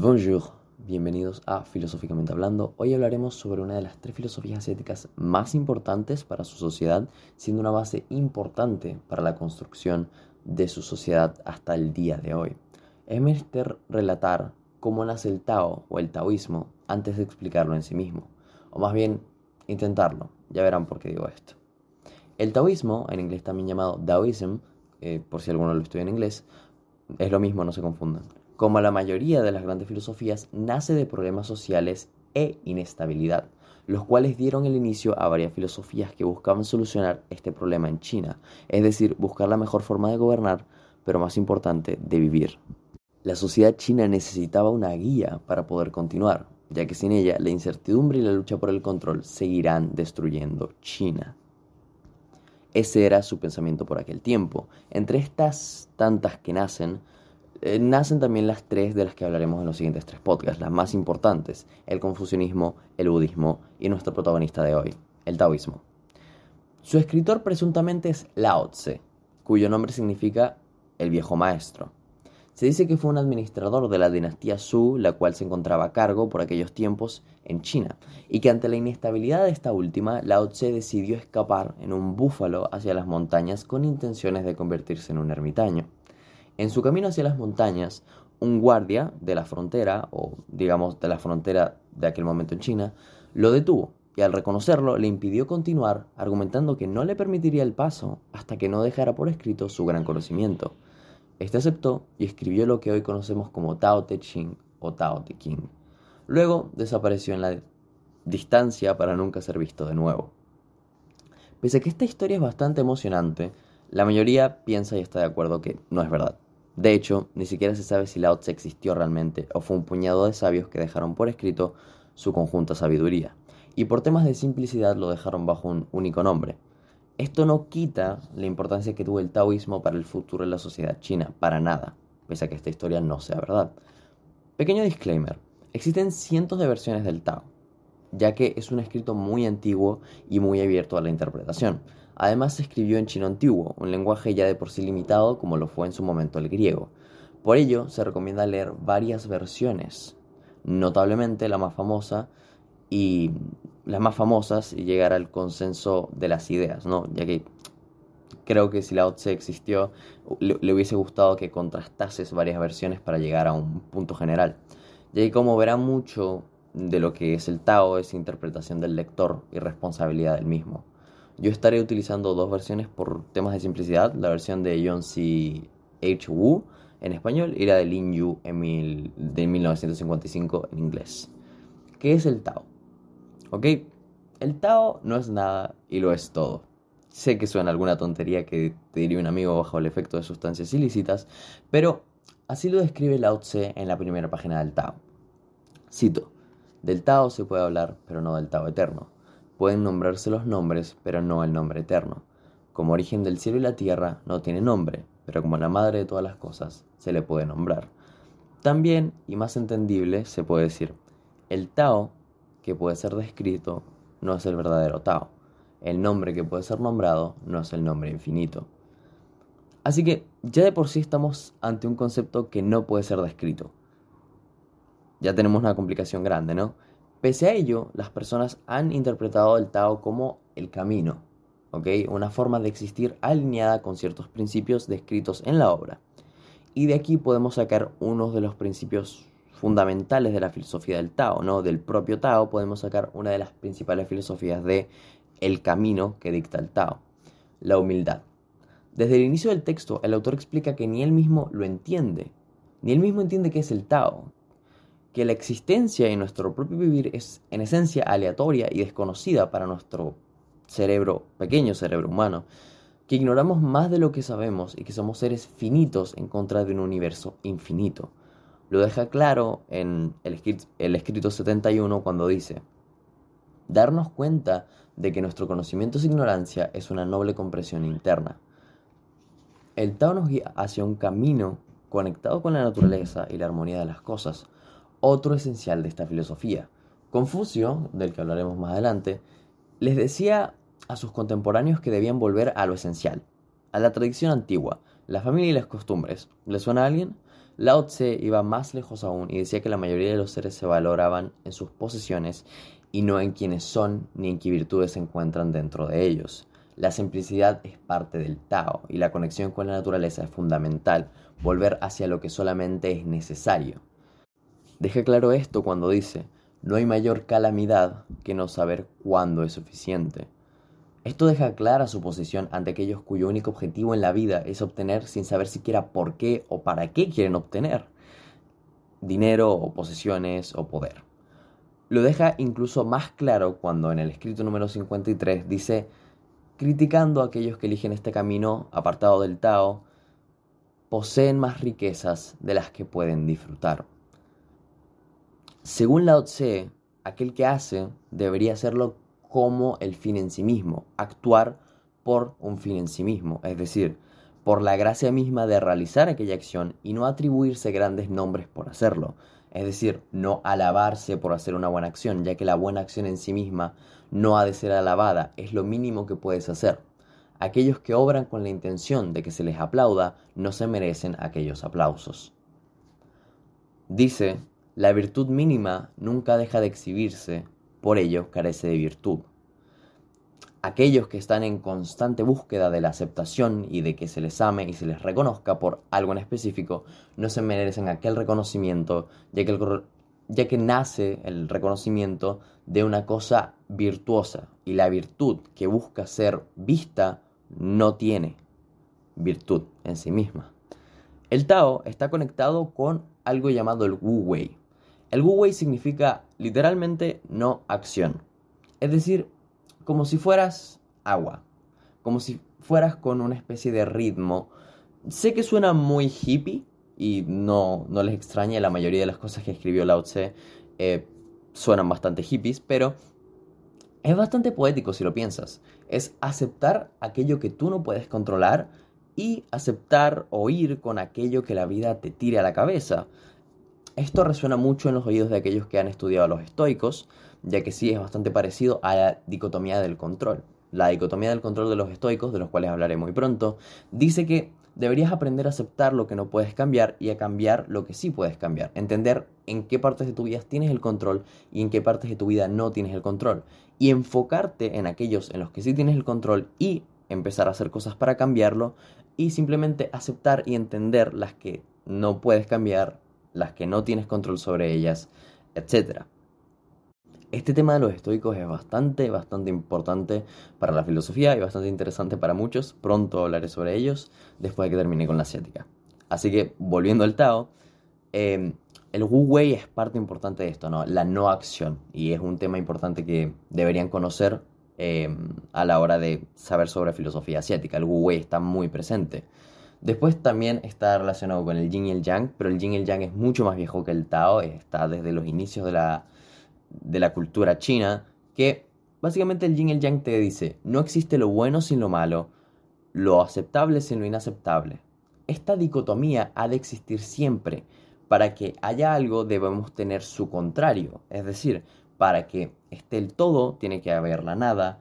Bonjour, bienvenidos a Filosóficamente Hablando. Hoy hablaremos sobre una de las tres filosofías asiáticas más importantes para su sociedad, siendo una base importante para la construcción de su sociedad hasta el día de hoy. Es menester relatar cómo nace el Tao o el taoísmo antes de explicarlo en sí mismo, o más bien intentarlo, ya verán por qué digo esto. El taoísmo, en inglés también llamado Taoism, eh, por si alguno lo estudia en inglés, es lo mismo, no se confundan como la mayoría de las grandes filosofías, nace de problemas sociales e inestabilidad, los cuales dieron el inicio a varias filosofías que buscaban solucionar este problema en China, es decir, buscar la mejor forma de gobernar, pero más importante, de vivir. La sociedad china necesitaba una guía para poder continuar, ya que sin ella la incertidumbre y la lucha por el control seguirán destruyendo China. Ese era su pensamiento por aquel tiempo. Entre estas tantas que nacen, eh, nacen también las tres de las que hablaremos en los siguientes tres podcasts, las más importantes, el confucianismo, el budismo y nuestro protagonista de hoy, el taoísmo. Su escritor presuntamente es Lao Tse, cuyo nombre significa el viejo maestro. Se dice que fue un administrador de la dinastía Su, la cual se encontraba a cargo por aquellos tiempos en China, y que ante la inestabilidad de esta última, Lao Tse decidió escapar en un búfalo hacia las montañas con intenciones de convertirse en un ermitaño. En su camino hacia las montañas, un guardia de la frontera, o digamos de la frontera de aquel momento en China, lo detuvo y al reconocerlo le impidió continuar, argumentando que no le permitiría el paso hasta que no dejara por escrito su gran conocimiento. Este aceptó y escribió lo que hoy conocemos como Tao Te Ching o Tao Te Ching. Luego desapareció en la distancia para nunca ser visto de nuevo. Pese a que esta historia es bastante emocionante, la mayoría piensa y está de acuerdo que no es verdad. De hecho, ni siquiera se sabe si Lao Tse existió realmente o fue un puñado de sabios que dejaron por escrito su conjunta sabiduría, y por temas de simplicidad lo dejaron bajo un único nombre. Esto no quita la importancia que tuvo el taoísmo para el futuro de la sociedad china, para nada, pese a que esta historia no sea verdad. Pequeño disclaimer, existen cientos de versiones del Tao, ya que es un escrito muy antiguo y muy abierto a la interpretación. Además se escribió en chino antiguo, un lenguaje ya de por sí limitado como lo fue en su momento el griego. Por ello se recomienda leer varias versiones, notablemente la más famosa y las más famosas y llegar al consenso de las ideas, ¿no? Ya que creo que si Lao Tse existió, le, le, hubiese gustado que contrastases varias versiones para llegar a un punto general. Ya que como verá mucho de lo que es el Tao es interpretación del lector y responsabilidad del mismo. Yo estaré utilizando dos versiones por temas de simplicidad, la versión de John C. H. Wu en español y la de Lin Yu en de 1955 en inglés. ¿Qué es el Tao? ¿Ok? El Tao no es nada y lo es todo. Sé que suena alguna tontería que te diría un amigo bajo el efecto de sustancias ilícitas, pero así lo describe Lao Tse en la primera página del Tao. Cito, del Tao se puede hablar, pero no del Tao eterno Pueden nombrarse los nombres, pero no el nombre eterno. Como origen del cielo y la tierra no tiene nombre, pero como la madre de todas las cosas, se le puede nombrar. También, y más entendible, se puede decir, el Tao, que puede ser descrito, no es el verdadero Tao. El nombre que puede ser nombrado no es el nombre infinito. Así que ya de por sí estamos ante un concepto que no puede ser descrito. Ya tenemos una complicación grande, ¿no? Pese a ello, las personas han interpretado el Tao como el camino, una forma de existir alineada con ciertos principios descritos en la obra. Y de aquí podemos sacar uno de los principios fundamentales de la filosofía del Tao, ¿no? Del propio Tao podemos sacar una de las principales filosofías de el camino que dicta el Tao, la humildad. Desde el inicio del texto, el autor explica que ni él mismo lo entiende, ni él mismo entiende qué es el Tao, que la existencia y nuestro propio vivir es en esencia aleatoria y desconocida para nuestro cerebro, pequeño cerebro humano, que ignoramos más de lo que sabemos y que somos seres finitos en contra de un universo infinito. Lo deja claro en el escrito, el escrito 71 cuando dice, darnos cuenta de que nuestro conocimiento es ignorancia es una noble compresión interna. El Tao nos guía hacia un camino conectado con la naturaleza y la armonía de las cosas, otro esencial de esta filosofía. Confucio, del que hablaremos más adelante, les decía a sus contemporáneos que debían volver a lo esencial, a la tradición antigua, la familia y las costumbres. ¿Le suena a alguien? Lao Tse iba más lejos aún y decía que la mayoría de los seres se valoraban en sus posesiones y no en quienes son ni en qué virtudes se encuentran dentro de ellos. La simplicidad es parte del Tao y la conexión con la naturaleza es fundamental, volver hacia lo que solamente es necesario. Deja claro esto cuando dice, no hay mayor calamidad que no saber cuándo es suficiente. Esto deja clara su posición ante aquellos cuyo único objetivo en la vida es obtener sin saber siquiera por qué o para qué quieren obtener dinero o posesiones o poder. Lo deja incluso más claro cuando en el escrito número 53 dice, criticando a aquellos que eligen este camino apartado del Tao, poseen más riquezas de las que pueden disfrutar. Según Lao Tse, aquel que hace debería hacerlo como el fin en sí mismo, actuar por un fin en sí mismo, es decir, por la gracia misma de realizar aquella acción y no atribuirse grandes nombres por hacerlo, es decir, no alabarse por hacer una buena acción, ya que la buena acción en sí misma no ha de ser alabada, es lo mínimo que puedes hacer. Aquellos que obran con la intención de que se les aplauda no se merecen aquellos aplausos. Dice, la virtud mínima nunca deja de exhibirse, por ello carece de virtud. Aquellos que están en constante búsqueda de la aceptación y de que se les ame y se les reconozca por algo en específico, no se merecen aquel reconocimiento, ya que, ya que nace el reconocimiento de una cosa virtuosa y la virtud que busca ser vista no tiene virtud en sí misma. El Tao está conectado con algo llamado el Wu Wei. El Wu significa literalmente no acción. Es decir, como si fueras agua, como si fueras con una especie de ritmo. Sé que suena muy hippie y no, no les extraña, la mayoría de las cosas que escribió Lao Tse eh, suenan bastante hippies, pero es bastante poético si lo piensas. Es aceptar aquello que tú no puedes controlar y aceptar o ir con aquello que la vida te tire a la cabeza. Esto resuena mucho en los oídos de aquellos que han estudiado a los estoicos, ya que sí es bastante parecido a la dicotomía del control. La dicotomía del control de los estoicos, de los cuales hablaré muy pronto, dice que deberías aprender a aceptar lo que no puedes cambiar y a cambiar lo que sí puedes cambiar. Entender en qué partes de tu vida tienes el control y en qué partes de tu vida no tienes el control. Y enfocarte en aquellos en los que sí tienes el control y empezar a hacer cosas para cambiarlo y simplemente aceptar y entender las que no puedes cambiar, las que no tienes control sobre ellas, etc. Este tema de los estoicos es bastante, bastante importante para la filosofía y bastante interesante para muchos. Pronto hablaré sobre ellos después de que termine con la asiática. Así que, volviendo al Tao, em, el Wu Wei es parte importante de esto, ¿no? La no acción. Y es un tema importante que deberían conocer em, a la hora de saber sobre filosofía asiática. El Wu Wei está muy presente. Después también está relacionado con el Yin y el Yang, pero el Yin y el Yang es mucho más viejo que el Tao, está desde los inicios de la de la cultura china, que básicamente el yin y el yang te dice, no existe lo bueno sin lo malo, lo aceptable sin lo inaceptable. Esta dicotomía ha de existir siempre. Para que haya algo debemos tener su contrario, es decir, para que esté el todo tiene que haber la nada,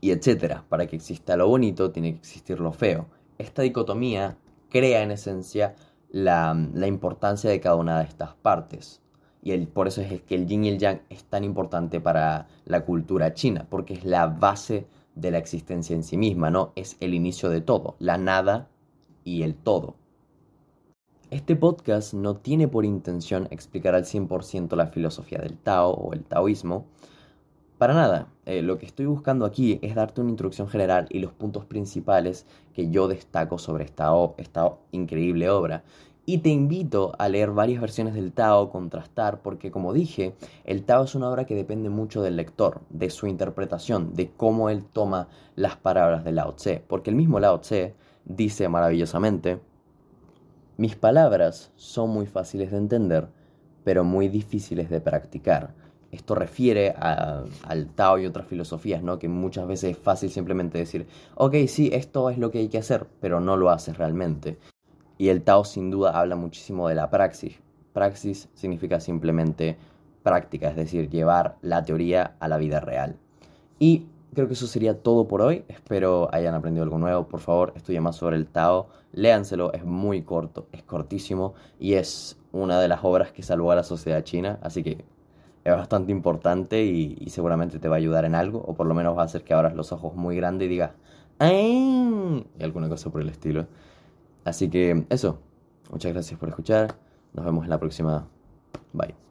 y etcétera. Para que exista lo bonito tiene que existir lo feo. Esta dicotomía crea en esencia la, la importancia de cada una de estas partes. Y el, por eso es que el yin y el yang es tan importante para la cultura china, porque es la base de la existencia en sí misma, ¿no? Es el inicio de todo, la nada y el todo. Este podcast no tiene por intención explicar al 100% la filosofía del Tao o el taoísmo. Para nada, eh, lo que estoy buscando aquí es darte una introducción general y los puntos principales que yo destaco sobre esta, esta increíble obra. Y te invito a leer varias versiones del Tao, contrastar, porque como dije, el Tao es una obra que depende mucho del lector, de su interpretación, de cómo él toma las palabras de Lao Tse, porque el mismo Lao Tse dice maravillosamente, mis palabras son muy fáciles de entender, pero muy difíciles de practicar. Esto refiere al Tao y otras filosofías, ¿no? Que muchas veces es fácil simplemente decir, ok, sí, esto es lo que hay que hacer, pero no lo haces realmente. Y el Tao sin duda habla muchísimo de la praxis. Praxis significa simplemente práctica, es decir, llevar la teoría a la vida real. Y creo que eso sería todo por hoy. Espero hayan aprendido algo nuevo. Por favor, estudien más sobre el Tao. Léanselo, es muy corto, es cortísimo y es una de las obras que salvó a la sociedad china. Así que es bastante importante y, seguramente te va a ayudar en algo. O por lo menos va a hacer que abras los ojos muy grandes y digas ¡Ay! y alguna cosa por el estilo. Así que eso. Muchas gracias por escuchar. Nos vemos en la próxima. Bye.